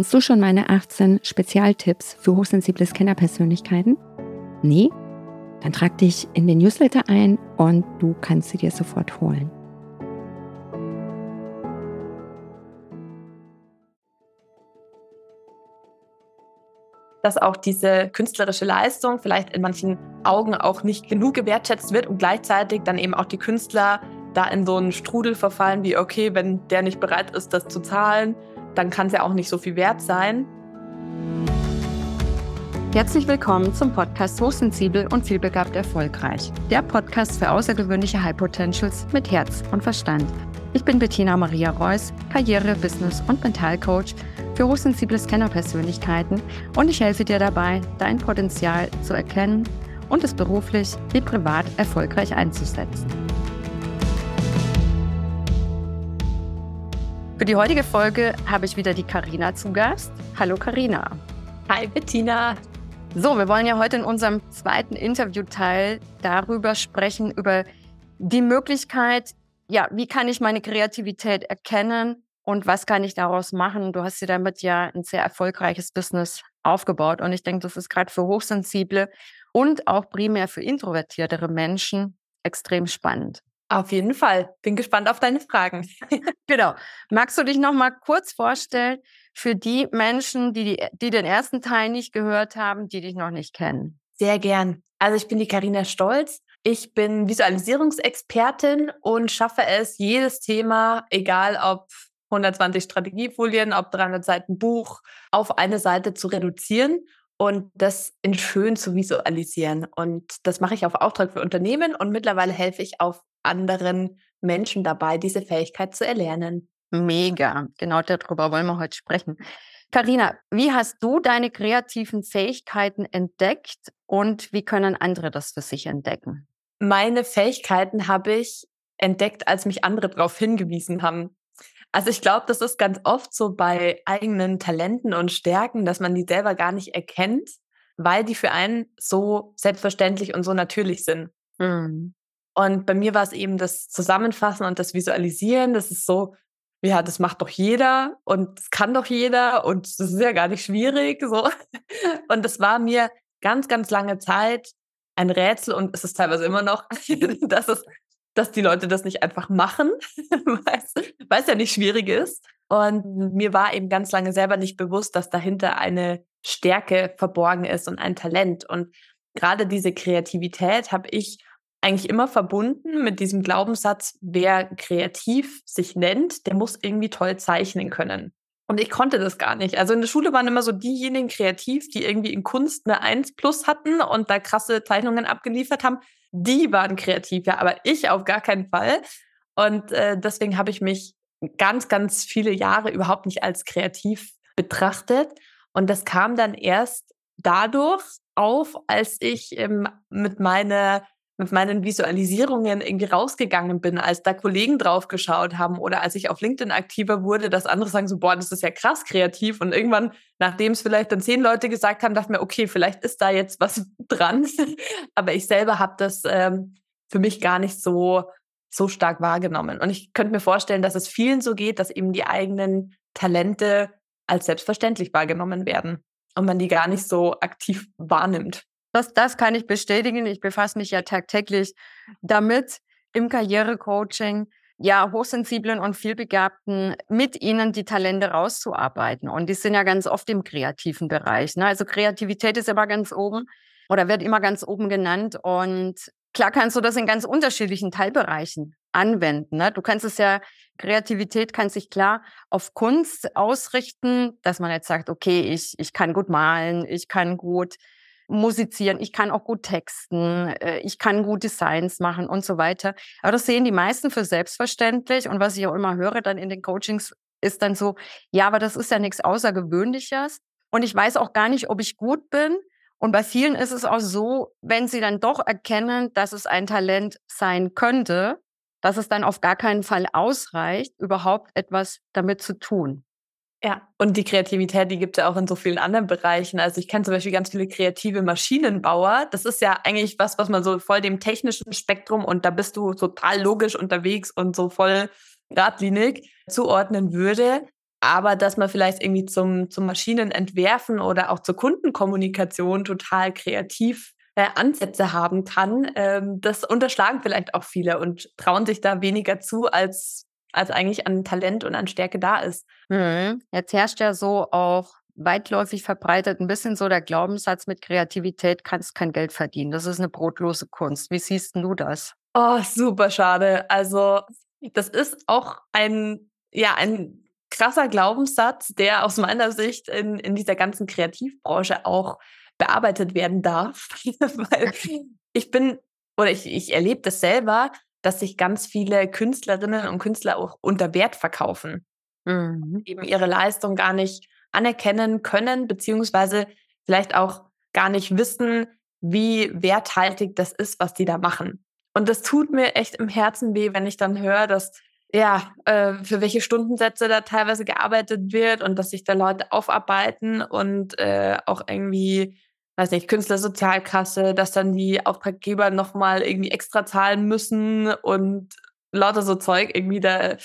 Kennst du schon meine 18 Spezialtipps für hochsensible Scannerpersönlichkeiten? Nee? Dann trag dich in den Newsletter ein und du kannst sie dir sofort holen. dass auch diese künstlerische Leistung vielleicht in manchen Augen auch nicht genug gewertschätzt wird und gleichzeitig dann eben auch die Künstler da in so einen Strudel verfallen wie, okay, wenn der nicht bereit ist, das zu zahlen, dann kann es ja auch nicht so viel wert sein. Herzlich willkommen zum Podcast Hochsensibel und vielbegabt erfolgreich. Der Podcast für außergewöhnliche High Potentials mit Herz und Verstand. Ich bin Bettina Maria Reuss, Karriere-, Business- und Mentalcoach für hochsensible Scanner-Persönlichkeiten und ich helfe dir dabei, dein Potenzial zu erkennen und es beruflich wie privat erfolgreich einzusetzen. Die heutige Folge habe ich wieder die Karina zu Gast. Hallo Karina. Hi Bettina. So, wir wollen ja heute in unserem zweiten Interviewteil darüber sprechen, über die Möglichkeit, ja, wie kann ich meine Kreativität erkennen und was kann ich daraus machen? Du hast dir damit ja ein sehr erfolgreiches Business aufgebaut und ich denke, das ist gerade für hochsensible und auch primär für introvertiertere Menschen extrem spannend. Auf jeden Fall. Bin gespannt auf deine Fragen. genau. Magst du dich noch mal kurz vorstellen für die Menschen, die, die, die den ersten Teil nicht gehört haben, die dich noch nicht kennen? Sehr gern. Also ich bin die Karina Stolz. Ich bin Visualisierungsexpertin und schaffe es, jedes Thema, egal ob 120 Strategiefolien, ob 300 Seiten Buch, auf eine Seite zu reduzieren und das in schön zu visualisieren. Und das mache ich auf Auftrag für Unternehmen und mittlerweile helfe ich auch anderen Menschen dabei, diese Fähigkeit zu erlernen. Mega, genau darüber wollen wir heute sprechen. Karina, wie hast du deine kreativen Fähigkeiten entdeckt und wie können andere das für sich entdecken? Meine Fähigkeiten habe ich entdeckt, als mich andere darauf hingewiesen haben. Also ich glaube, das ist ganz oft so bei eigenen Talenten und Stärken, dass man die selber gar nicht erkennt, weil die für einen so selbstverständlich und so natürlich sind. Mhm. Und bei mir war es eben das Zusammenfassen und das Visualisieren. Das ist so, ja, das macht doch jeder und das kann doch jeder und das ist ja gar nicht schwierig. So. Und das war mir ganz, ganz lange Zeit ein Rätsel und es ist teilweise immer noch, dass, es, dass die Leute das nicht einfach machen, weil es ja nicht schwierig ist. Und mir war eben ganz lange selber nicht bewusst, dass dahinter eine Stärke verborgen ist und ein Talent. Und gerade diese Kreativität habe ich eigentlich immer verbunden mit diesem Glaubenssatz, wer kreativ sich nennt, der muss irgendwie toll zeichnen können. Und ich konnte das gar nicht. Also in der Schule waren immer so diejenigen kreativ, die irgendwie in Kunst eine 1 plus hatten und da krasse Zeichnungen abgeliefert haben. Die waren kreativ, ja, aber ich auf gar keinen Fall. Und äh, deswegen habe ich mich ganz, ganz viele Jahre überhaupt nicht als kreativ betrachtet. Und das kam dann erst dadurch auf, als ich ähm, mit meiner mit meinen Visualisierungen irgendwie rausgegangen bin, als da Kollegen drauf geschaut haben oder als ich auf LinkedIn aktiver wurde, dass andere sagen so, boah, das ist ja krass kreativ. Und irgendwann, nachdem es vielleicht dann zehn Leute gesagt haben, dachte mir, okay, vielleicht ist da jetzt was dran. Aber ich selber habe das ähm, für mich gar nicht so, so stark wahrgenommen. Und ich könnte mir vorstellen, dass es vielen so geht, dass eben die eigenen Talente als selbstverständlich wahrgenommen werden und man die gar nicht so aktiv wahrnimmt. Das, das kann ich bestätigen. Ich befasse mich ja tagtäglich damit im Karrierecoaching, ja, hochsensiblen und vielbegabten mit ihnen die Talente rauszuarbeiten. Und die sind ja ganz oft im kreativen Bereich. Ne? Also Kreativität ist immer ganz oben oder wird immer ganz oben genannt. Und klar kannst du das in ganz unterschiedlichen Teilbereichen anwenden. Ne? Du kannst es ja, Kreativität kann sich klar auf Kunst ausrichten, dass man jetzt sagt, okay, ich, ich kann gut malen, ich kann gut musizieren, ich kann auch gut texten, äh, ich kann gut Designs machen und so weiter. Aber das sehen die meisten für selbstverständlich. Und was ich auch immer höre dann in den Coachings, ist dann so, ja, aber das ist ja nichts Außergewöhnliches. Und ich weiß auch gar nicht, ob ich gut bin. Und bei vielen ist es auch so, wenn sie dann doch erkennen, dass es ein Talent sein könnte, dass es dann auf gar keinen Fall ausreicht, überhaupt etwas damit zu tun. Ja, und die Kreativität, die gibt es ja auch in so vielen anderen Bereichen. Also ich kenne zum Beispiel ganz viele kreative Maschinenbauer. Das ist ja eigentlich was, was man so voll dem technischen Spektrum und da bist du total logisch unterwegs und so voll geradlinig zuordnen würde. aber dass man vielleicht irgendwie zum, zum Maschinenentwerfen oder auch zur Kundenkommunikation total kreativ äh, Ansätze haben kann, ähm, das unterschlagen vielleicht auch viele und trauen sich da weniger zu, als, als eigentlich an Talent und an Stärke da ist. Mhm. Jetzt herrscht ja so auch weitläufig verbreitet ein bisschen so der Glaubenssatz, mit Kreativität kannst kein Geld verdienen. Das ist eine brotlose Kunst. Wie siehst du das? Oh, super schade. Also, das ist auch ein, ja, ein krasser Glaubenssatz, der aus meiner Sicht in, in dieser ganzen Kreativbranche auch bearbeitet werden darf. Weil ich bin, oder ich, ich erlebe das selber, dass sich ganz viele Künstlerinnen und Künstler auch unter Wert verkaufen. Mhm. Eben ihre Leistung gar nicht anerkennen können, beziehungsweise vielleicht auch gar nicht wissen, wie werthaltig das ist, was die da machen. Und das tut mir echt im Herzen weh, wenn ich dann höre, dass ja, äh, für welche Stundensätze da teilweise gearbeitet wird und dass sich da Leute aufarbeiten und äh, auch irgendwie, weiß nicht, Künstlersozialkasse, dass dann die Auftraggeber nochmal irgendwie extra zahlen müssen und lauter so Zeug irgendwie da,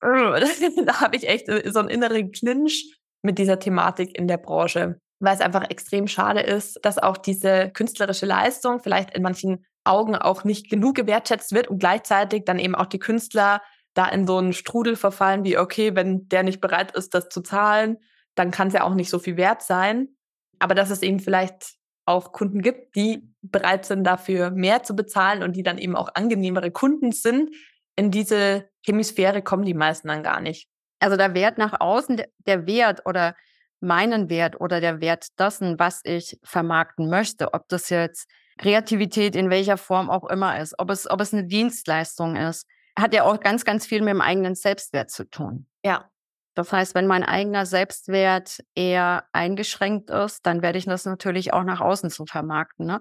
da habe ich echt so einen inneren Clinch mit dieser Thematik in der Branche, weil es einfach extrem schade ist, dass auch diese künstlerische Leistung vielleicht in manchen Augen auch nicht genug gewertschätzt wird und gleichzeitig dann eben auch die Künstler da in so einen Strudel verfallen, wie, okay, wenn der nicht bereit ist, das zu zahlen, dann kann es ja auch nicht so viel wert sein. Aber dass es eben vielleicht auch Kunden gibt, die bereit sind, dafür mehr zu bezahlen und die dann eben auch angenehmere Kunden sind, in diese Hemisphäre kommen die meisten dann gar nicht. Also der Wert nach außen, der Wert oder meinen Wert oder der Wert dessen, was ich vermarkten möchte, ob das jetzt Kreativität in welcher Form auch immer ist, ob es, ob es eine Dienstleistung ist, hat ja auch ganz, ganz viel mit dem eigenen Selbstwert zu tun. Ja. Das heißt, wenn mein eigener Selbstwert eher eingeschränkt ist, dann werde ich das natürlich auch nach außen zu vermarkten. Ne?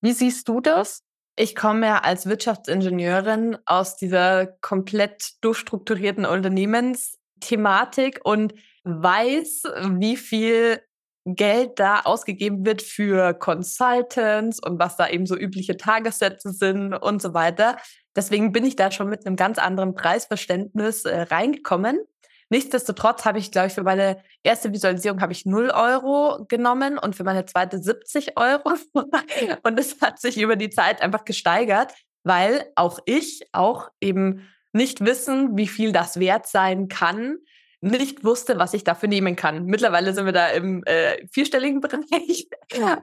Wie siehst du das? Ich komme ja als Wirtschaftsingenieurin aus dieser komplett durchstrukturierten Unternehmensthematik und weiß, wie viel Geld da ausgegeben wird für Consultants und was da eben so übliche Tagessätze sind und so weiter. Deswegen bin ich da schon mit einem ganz anderen Preisverständnis äh, reingekommen. Nichtsdestotrotz habe ich, glaube ich, für meine erste Visualisierung habe ich 0 Euro genommen und für meine zweite 70 Euro. und es hat sich über die Zeit einfach gesteigert, weil auch ich auch eben nicht wissen, wie viel das wert sein kann, nicht wusste, was ich dafür nehmen kann. Mittlerweile sind wir da im äh, vierstelligen Bereich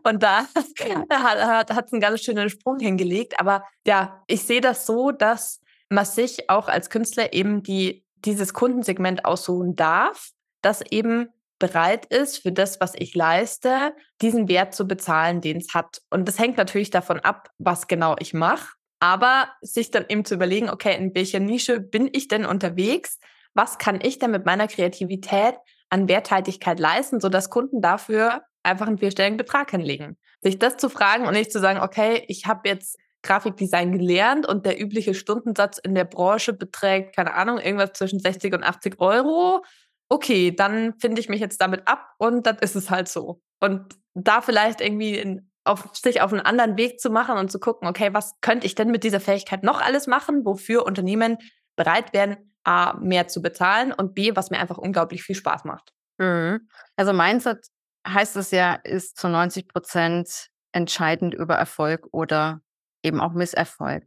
und da hat es hat, einen ganz schönen Sprung hingelegt. Aber ja, ich sehe das so, dass man sich auch als Künstler eben die, dieses Kundensegment aussuchen darf, das eben bereit ist, für das, was ich leiste, diesen Wert zu bezahlen, den es hat. Und das hängt natürlich davon ab, was genau ich mache. Aber sich dann eben zu überlegen, okay, in welcher Nische bin ich denn unterwegs? was kann ich denn mit meiner Kreativität an Werthaltigkeit leisten, sodass Kunden dafür einfach einen vierstelligen Betrag hinlegen. Sich das zu fragen und nicht zu sagen, okay, ich habe jetzt Grafikdesign gelernt und der übliche Stundensatz in der Branche beträgt, keine Ahnung, irgendwas zwischen 60 und 80 Euro. Okay, dann finde ich mich jetzt damit ab und dann ist es halt so. Und da vielleicht irgendwie in, auf, sich auf einen anderen Weg zu machen und zu gucken, okay, was könnte ich denn mit dieser Fähigkeit noch alles machen, wofür Unternehmen bereit werden, A, mehr zu bezahlen und B, was mir einfach unglaublich viel Spaß macht. Mhm. Also Mindset heißt es ja, ist zu 90 Prozent entscheidend über Erfolg oder eben auch Misserfolg.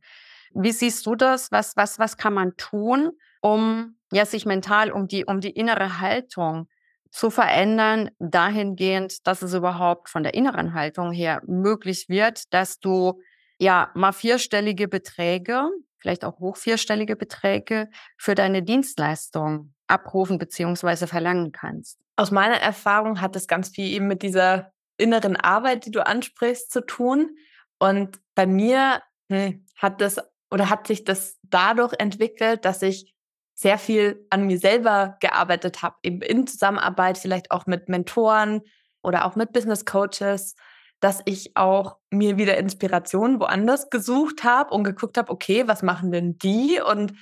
Wie siehst du das? Was, was, was kann man tun, um ja, sich mental um die, um die innere Haltung zu verändern, dahingehend, dass es überhaupt von der inneren Haltung her möglich wird, dass du ja mal vierstellige Beträge vielleicht auch hoch vierstellige Beträge für deine Dienstleistung abrufen bzw. verlangen kannst. Aus meiner Erfahrung hat es ganz viel eben mit dieser inneren Arbeit, die du ansprichst, zu tun. Und bei mir hm, hat das oder hat sich das dadurch entwickelt, dass ich sehr viel an mir selber gearbeitet habe, eben in Zusammenarbeit vielleicht auch mit Mentoren oder auch mit Business Coaches dass ich auch mir wieder Inspiration woanders gesucht habe und geguckt habe, okay, was machen denn die? Und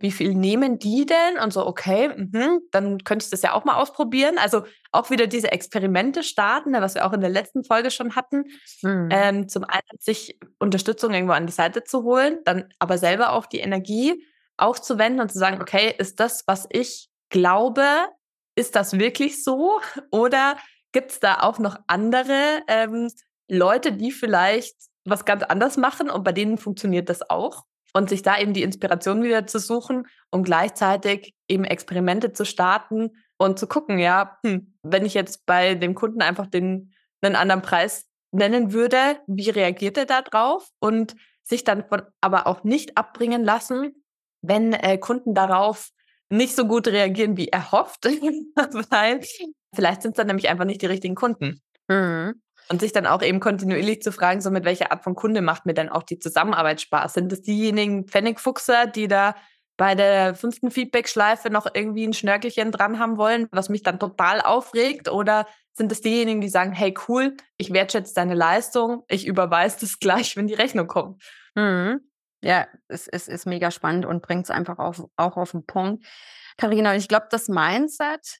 wie viel nehmen die denn? Und so, okay, mh, dann könnte ich das ja auch mal ausprobieren. Also auch wieder diese Experimente starten, ne, was wir auch in der letzten Folge schon hatten. Mhm. Ähm, zum einen sich Unterstützung irgendwo an die Seite zu holen, dann aber selber auch die Energie aufzuwenden und zu sagen, okay, ist das, was ich glaube, ist das wirklich so? Oder gibt es da auch noch andere ähm, Leute, die vielleicht was ganz anders machen und bei denen funktioniert das auch? Und sich da eben die Inspiration wieder zu suchen und gleichzeitig eben Experimente zu starten und zu gucken, ja, hm, wenn ich jetzt bei dem Kunden einfach den, einen anderen Preis nennen würde, wie reagiert er da drauf? Und sich dann von, aber auch nicht abbringen lassen, wenn äh, Kunden darauf nicht so gut reagieren, wie er hofft, weil vielleicht sind es dann nämlich einfach nicht die richtigen Kunden. Mhm. Und sich dann auch eben kontinuierlich zu fragen, so mit welcher Art von Kunde macht mir dann auch die Zusammenarbeit Spaß? Sind es diejenigen Pfennigfuchser, die da bei der fünften Feedback-Schleife noch irgendwie ein Schnörkelchen dran haben wollen, was mich dann total aufregt? Oder sind es diejenigen, die sagen, hey cool, ich wertschätze deine Leistung, ich überweise das gleich, wenn die Rechnung kommt? Mhm. Ja, es, es ist mega spannend und bringt es einfach auf, auch auf den Punkt. Carina, ich glaube, das Mindset,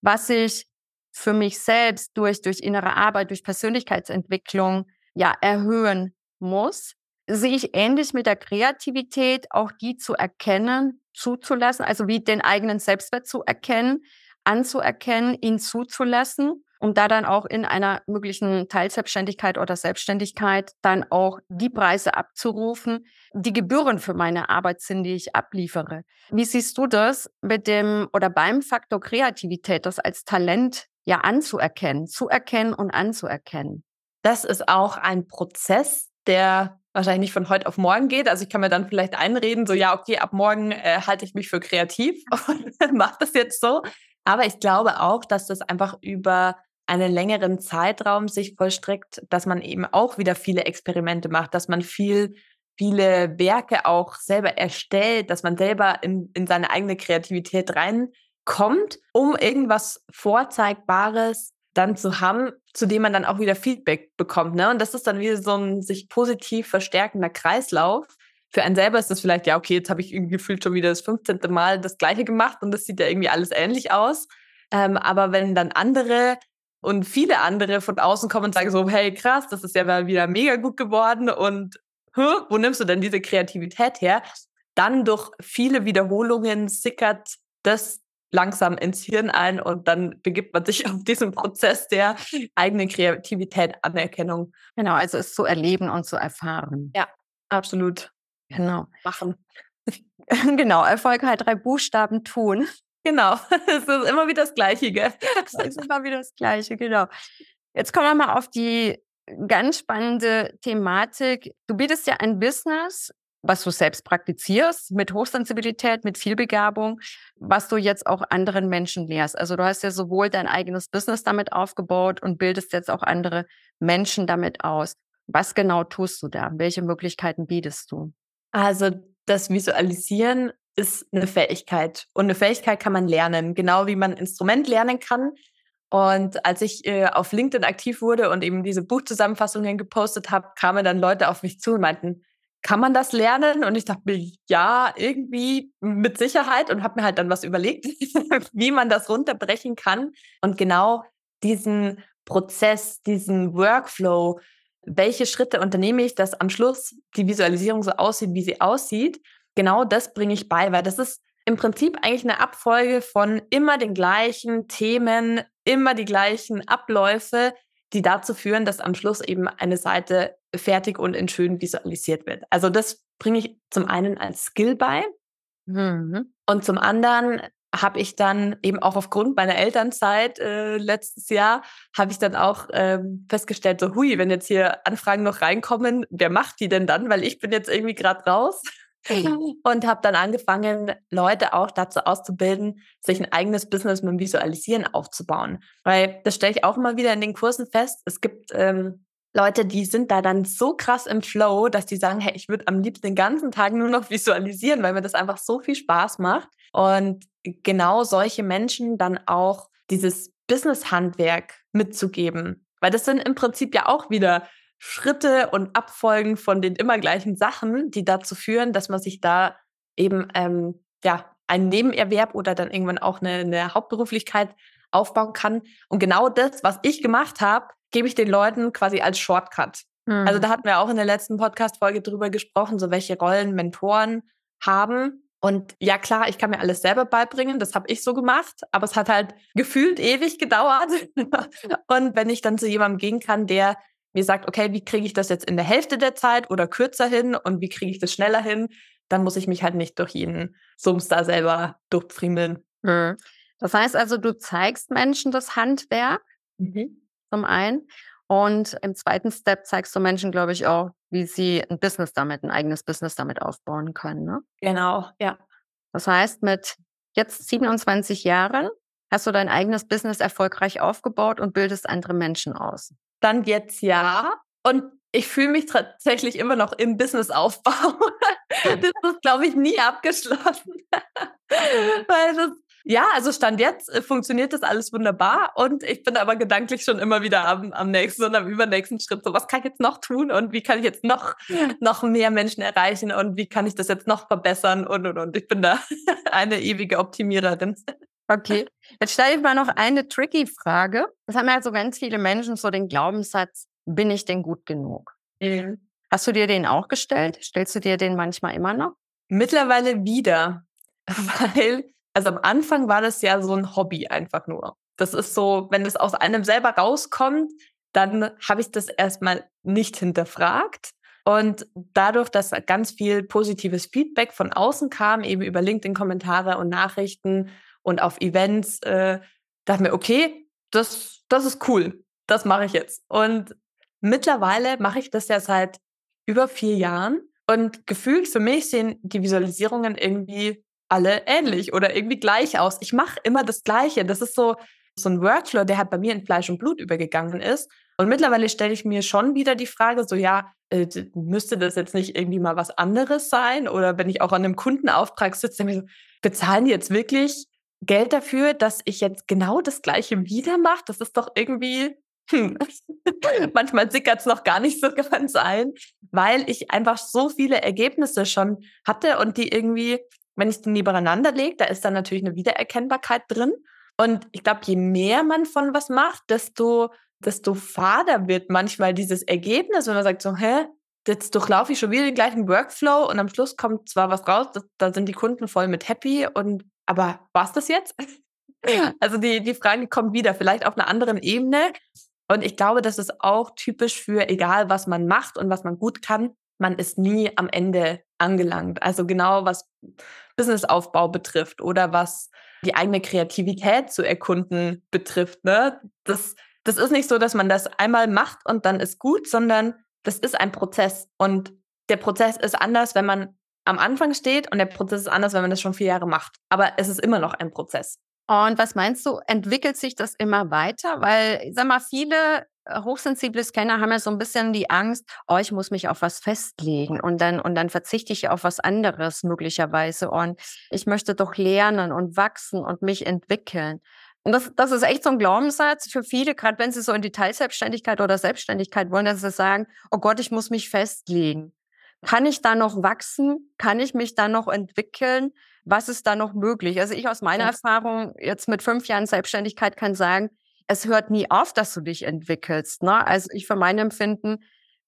was ich für mich selbst durch, durch innere Arbeit, durch Persönlichkeitsentwicklung ja erhöhen muss, sehe ich ähnlich mit der Kreativität, auch die zu erkennen, zuzulassen, also wie den eigenen Selbstwert zu erkennen, anzuerkennen, ihn zuzulassen um da dann auch in einer möglichen Teilselbstständigkeit oder Selbstständigkeit dann auch die Preise abzurufen, die Gebühren für meine Arbeit sind, die ich abliefere. Wie siehst du das mit dem oder beim Faktor Kreativität, das als Talent ja anzuerkennen, zu erkennen und anzuerkennen? Das ist auch ein Prozess, der wahrscheinlich nicht von heute auf morgen geht. Also ich kann mir dann vielleicht einreden, so ja, okay, ab morgen äh, halte ich mich für kreativ und mache das jetzt so. Aber ich glaube auch, dass das einfach über einen längeren Zeitraum sich vollstreckt, dass man eben auch wieder viele Experimente macht, dass man viel, viele Werke auch selber erstellt, dass man selber in, in seine eigene Kreativität reinkommt, um irgendwas Vorzeigbares dann zu haben, zu dem man dann auch wieder Feedback bekommt. Ne? Und das ist dann wieder so ein sich positiv verstärkender Kreislauf. Für einen selber ist das vielleicht, ja, okay, jetzt habe ich irgendwie gefühlt schon wieder das 15. Mal das Gleiche gemacht und das sieht ja irgendwie alles ähnlich aus. Ähm, aber wenn dann andere und viele andere von außen kommen und sagen so, hey krass, das ist ja mal wieder mega gut geworden und wo nimmst du denn diese Kreativität her? Dann durch viele Wiederholungen sickert das langsam ins Hirn ein und dann begibt man sich auf diesen Prozess der eigenen Kreativität, Anerkennung. Genau, also es zu erleben und zu erfahren. Ja, absolut. Genau. Machen. genau, Erfolg hat drei Buchstaben tun. Genau, es ist immer wieder das Gleiche, gell? Es ist immer wieder das Gleiche, genau. Jetzt kommen wir mal auf die ganz spannende Thematik. Du bietest ja ein Business, was du selbst praktizierst, mit Hochsensibilität, mit Vielbegabung, was du jetzt auch anderen Menschen lehrst. Also du hast ja sowohl dein eigenes Business damit aufgebaut und bildest jetzt auch andere Menschen damit aus. Was genau tust du da? Welche Möglichkeiten bietest du? Also das Visualisieren ist eine Fähigkeit. Und eine Fähigkeit kann man lernen, genau wie man ein Instrument lernen kann. Und als ich äh, auf LinkedIn aktiv wurde und eben diese Buchzusammenfassungen gepostet habe, kamen dann Leute auf mich zu und meinten, kann man das lernen? Und ich dachte mir, ja, irgendwie mit Sicherheit und habe mir halt dann was überlegt, wie man das runterbrechen kann. Und genau diesen Prozess, diesen Workflow, welche Schritte unternehme ich, dass am Schluss die Visualisierung so aussieht, wie sie aussieht, genau das bringe ich bei, weil das ist im Prinzip eigentlich eine Abfolge von immer den gleichen Themen, immer die gleichen Abläufe, die dazu führen, dass am Schluss eben eine Seite fertig und in schön visualisiert wird. Also das bringe ich zum einen als Skill bei mhm. und zum anderen habe ich dann eben auch aufgrund meiner Elternzeit äh, letztes Jahr, habe ich dann auch ähm, festgestellt, so hui, wenn jetzt hier Anfragen noch reinkommen, wer macht die denn dann? Weil ich bin jetzt irgendwie gerade raus. und habe dann angefangen, Leute auch dazu auszubilden, sich ein eigenes Business mit dem Visualisieren aufzubauen. Weil das stelle ich auch immer wieder in den Kursen fest. Es gibt ähm, Leute, die sind da dann so krass im Flow, dass die sagen, hey, ich würde am liebsten den ganzen Tag nur noch visualisieren, weil mir das einfach so viel Spaß macht. Und genau solche Menschen dann auch dieses Business-Handwerk mitzugeben. Weil das sind im Prinzip ja auch wieder Schritte und Abfolgen von den immer gleichen Sachen, die dazu führen, dass man sich da eben ähm, ja einen Nebenerwerb oder dann irgendwann auch eine, eine Hauptberuflichkeit aufbauen kann. Und genau das, was ich gemacht habe, gebe ich den Leuten quasi als Shortcut. Mhm. Also da hatten wir auch in der letzten Podcast-Folge drüber gesprochen, so welche Rollen Mentoren haben. Und ja, klar, ich kann mir alles selber beibringen, das habe ich so gemacht, aber es hat halt gefühlt ewig gedauert. und wenn ich dann zu jemandem gehen kann, der mir sagt, okay, wie kriege ich das jetzt in der Hälfte der Zeit oder kürzer hin und wie kriege ich das schneller hin, dann muss ich mich halt nicht durch jeden Sums da selber durchfriemeln. Mhm. Das heißt also, du zeigst Menschen das Handwerk mhm. zum einen und im zweiten Step zeigst du Menschen, glaube ich, auch, wie sie ein Business damit, ein eigenes Business damit aufbauen können. Ne? Genau, ja. Das heißt, mit jetzt 27 Jahren hast du dein eigenes Business erfolgreich aufgebaut und bildest andere Menschen aus. Dann jetzt ja. Und ich fühle mich tatsächlich immer noch im Businessaufbau. das ist, glaube ich, nie abgeschlossen. Weil das ja, also Stand jetzt äh, funktioniert das alles wunderbar und ich bin aber gedanklich schon immer wieder am, am nächsten und am übernächsten Schritt. So, was kann ich jetzt noch tun und wie kann ich jetzt noch, noch mehr Menschen erreichen und wie kann ich das jetzt noch verbessern und und und. Ich bin da eine ewige Optimiererin. Okay, jetzt stelle ich mal noch eine tricky Frage. Das haben ja so ganz viele Menschen so den Glaubenssatz, bin ich denn gut genug? Mhm. Hast du dir den auch gestellt? Stellst du dir den manchmal immer noch? Mittlerweile wieder, weil also am Anfang war das ja so ein Hobby einfach nur. Das ist so, wenn es aus einem selber rauskommt, dann habe ich das erstmal nicht hinterfragt. Und dadurch, dass ganz viel positives Feedback von außen kam, eben über LinkedIn-Kommentare und Nachrichten und auf Events, äh, dachte mir, okay, das, das ist cool, das mache ich jetzt. Und mittlerweile mache ich das ja seit über vier Jahren. Und gefühlt für mich sehen die Visualisierungen irgendwie alle ähnlich oder irgendwie gleich aus. Ich mache immer das Gleiche. Das ist so, so ein Workflow, der halt bei mir in Fleisch und Blut übergegangen ist. Und mittlerweile stelle ich mir schon wieder die Frage, so ja, äh, müsste das jetzt nicht irgendwie mal was anderes sein? Oder wenn ich auch an einem Kundenauftrag sitze, dann so, bezahlen die jetzt wirklich Geld dafür, dass ich jetzt genau das Gleiche wieder mache? Das ist doch irgendwie, hm. manchmal sickert es noch gar nicht so ganz ein, weil ich einfach so viele Ergebnisse schon hatte und die irgendwie wenn ich die nebeneinander lege, da ist dann natürlich eine Wiedererkennbarkeit drin. Und ich glaube, je mehr man von was macht, desto, desto fader wird manchmal dieses Ergebnis, wenn man sagt so, hä, jetzt durchlaufe ich schon wieder den gleichen Workflow und am Schluss kommt zwar was raus, da sind die Kunden voll mit happy und aber war's das jetzt? also die, die Frage kommt wieder, vielleicht auf einer anderen Ebene. Und ich glaube, das ist auch typisch für egal, was man macht und was man gut kann, man ist nie am Ende angelangt. Also genau was Businessaufbau betrifft oder was die eigene Kreativität zu erkunden betrifft. Ne? Das, das ist nicht so, dass man das einmal macht und dann ist gut, sondern das ist ein Prozess. Und der Prozess ist anders, wenn man am Anfang steht und der Prozess ist anders, wenn man das schon vier Jahre macht. Aber es ist immer noch ein Prozess. Und was meinst du, entwickelt sich das immer weiter? Weil, sag mal, viele äh, hochsensible Scanner haben ja so ein bisschen die Angst, oh, ich muss mich auf was festlegen und dann, und dann verzichte ich auf was anderes möglicherweise. Und ich möchte doch lernen und wachsen und mich entwickeln. Und das, das ist echt so ein Glaubenssatz für viele, gerade wenn sie so in die Teilselbstständigkeit oder Selbstständigkeit wollen, dass sie sagen, oh Gott, ich muss mich festlegen. Kann ich da noch wachsen? Kann ich mich da noch entwickeln? Was ist da noch möglich? Also ich aus meiner. Erfahrung jetzt mit fünf Jahren Selbstständigkeit kann sagen, es hört nie auf, dass du dich entwickelst. Ne? Also ich für mein Empfinden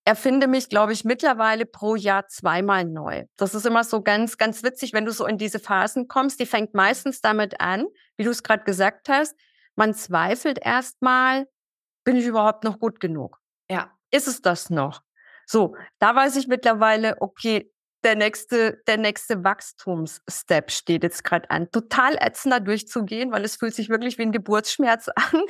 erfinde mich, glaube ich, mittlerweile pro Jahr zweimal neu. Das ist immer so ganz, ganz witzig, wenn du so in diese Phasen kommst. Die fängt meistens damit an, wie du es gerade gesagt hast. Man zweifelt erstmal, bin ich überhaupt noch gut genug? Ja. Ist es das noch? So, da weiß ich mittlerweile, okay, der nächste, der nächste Wachstumsstep steht jetzt gerade an. Total ätzender durchzugehen, weil es fühlt sich wirklich wie ein Geburtsschmerz an,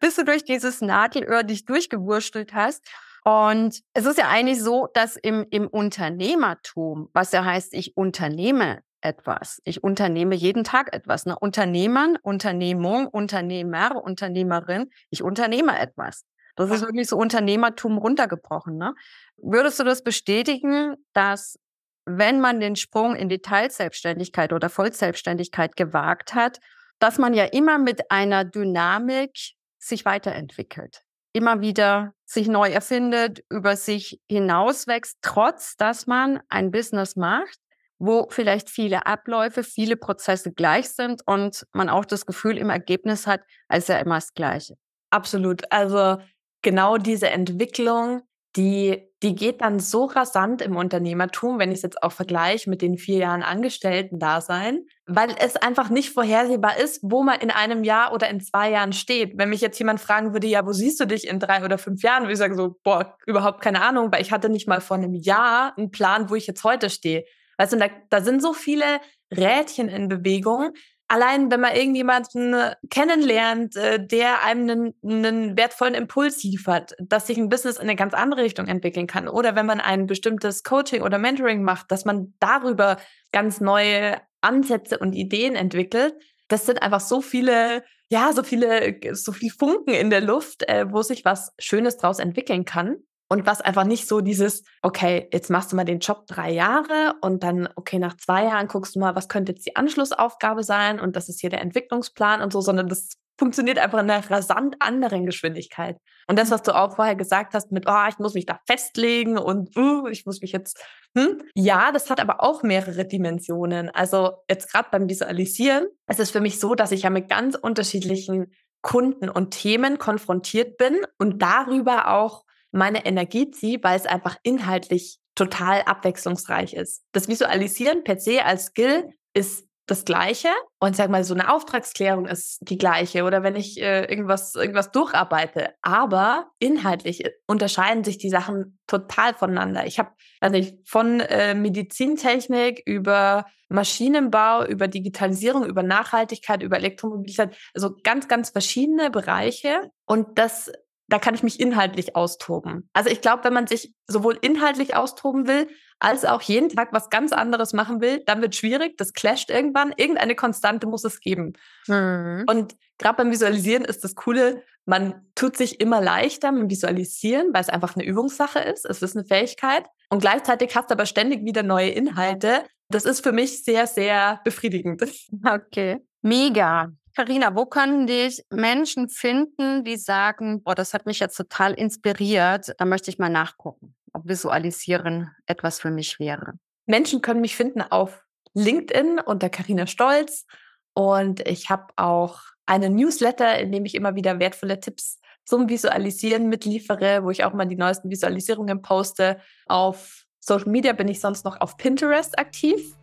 bis du durch dieses Nadelöhr dich durchgewurstelt hast. Und es ist ja eigentlich so, dass im, im Unternehmertum, was ja heißt, ich unternehme etwas. Ich unternehme jeden Tag etwas. Ne? Unternehmern, Unternehmung, Unternehmer, Unternehmerin. Ich unternehme etwas. Das ist wirklich so Unternehmertum runtergebrochen. Ne? Würdest du das bestätigen, dass wenn man den Sprung in die Teilselbstständigkeit oder Vollselbstständigkeit gewagt hat, dass man ja immer mit einer Dynamik sich weiterentwickelt, immer wieder sich neu erfindet, über sich hinauswächst, trotz dass man ein Business macht, wo vielleicht viele Abläufe, viele Prozesse gleich sind und man auch das Gefühl im Ergebnis hat, als ja immer das Gleiche. Absolut. Also genau diese Entwicklung, die, die geht dann so rasant im Unternehmertum, wenn ich es jetzt auch vergleiche mit den vier Jahren Angestellten-Dasein, weil es einfach nicht vorhersehbar ist, wo man in einem Jahr oder in zwei Jahren steht. Wenn mich jetzt jemand fragen würde, ja, wo siehst du dich in drei oder fünf Jahren, würde ich sagen so, boah, überhaupt keine Ahnung, weil ich hatte nicht mal vor einem Jahr einen Plan, wo ich jetzt heute stehe. Weißt du, da, da sind so viele Rädchen in Bewegung, allein wenn man irgendjemanden äh, kennenlernt, äh, der einem einen, einen wertvollen Impuls liefert, dass sich ein Business in eine ganz andere Richtung entwickeln kann. Oder wenn man ein bestimmtes Coaching oder Mentoring macht, dass man darüber ganz neue Ansätze und Ideen entwickelt. Das sind einfach so viele, ja, so viele, so viel Funken in der Luft, äh, wo sich was Schönes draus entwickeln kann. Und was einfach nicht so dieses, okay, jetzt machst du mal den Job drei Jahre und dann, okay, nach zwei Jahren guckst du mal, was könnte jetzt die Anschlussaufgabe sein und das ist hier der Entwicklungsplan und so, sondern das funktioniert einfach in einer rasant anderen Geschwindigkeit. Und das, was du auch vorher gesagt hast mit, oh, ich muss mich da festlegen und uh, ich muss mich jetzt, hm? ja, das hat aber auch mehrere Dimensionen. Also jetzt gerade beim Visualisieren, es ist für mich so, dass ich ja mit ganz unterschiedlichen Kunden und Themen konfrontiert bin und darüber auch meine Energie ziehe, weil es einfach inhaltlich total abwechslungsreich ist. Das Visualisieren per se als Skill ist das Gleiche und sag mal, so eine Auftragsklärung ist die gleiche oder wenn ich äh, irgendwas, irgendwas durcharbeite. Aber inhaltlich äh, unterscheiden sich die Sachen total voneinander. Ich habe also ich, von äh, Medizintechnik über Maschinenbau, über Digitalisierung, über Nachhaltigkeit, über Elektromobilität, also ganz, ganz verschiedene Bereiche. Und das da kann ich mich inhaltlich austoben. Also ich glaube, wenn man sich sowohl inhaltlich austoben will, als auch jeden Tag was ganz anderes machen will, dann wird schwierig, das clasht irgendwann. Irgendeine Konstante muss es geben. Mhm. Und gerade beim Visualisieren ist das Coole, man tut sich immer leichter mit Visualisieren, weil es einfach eine Übungssache ist. Es ist eine Fähigkeit. Und gleichzeitig hast du aber ständig wieder neue Inhalte. Das ist für mich sehr, sehr befriedigend. Okay. Mega. Karina, wo können dich Menschen finden, die sagen, boah, das hat mich jetzt total inspiriert, da möchte ich mal nachgucken, ob Visualisieren etwas für mich wäre? Menschen können mich finden auf LinkedIn unter Karina Stolz und ich habe auch einen Newsletter, in dem ich immer wieder wertvolle Tipps zum Visualisieren mitliefere, wo ich auch mal die neuesten Visualisierungen poste. Auf Social Media bin ich sonst noch auf Pinterest aktiv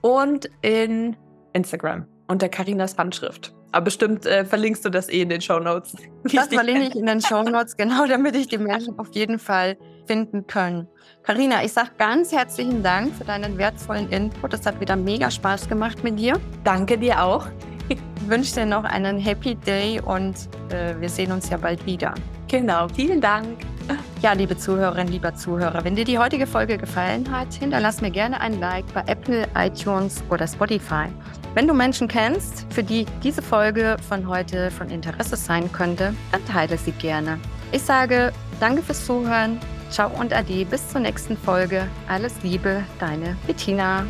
und in Instagram unter Karinas Handschrift. Aber bestimmt äh, verlinkst du das eh in den Show Notes. Das verlinke ich in den Show Notes, genau, damit ich die Menschen auf jeden Fall finden können. Karina, ich sage ganz herzlichen Dank für deinen wertvollen Input. Es hat wieder mega Spaß gemacht mit dir. Danke dir auch. Ich wünsche dir noch einen Happy Day und äh, wir sehen uns ja bald wieder. Genau, vielen Dank. Ja, liebe Zuhörerinnen, lieber Zuhörer, wenn dir die heutige Folge gefallen hat, hinterlass mir gerne ein Like bei Apple, iTunes oder Spotify. Wenn du Menschen kennst, für die diese Folge von heute von Interesse sein könnte, dann teile sie gerne. Ich sage danke fürs Zuhören, ciao und ade, bis zur nächsten Folge. Alles Liebe, deine Bettina.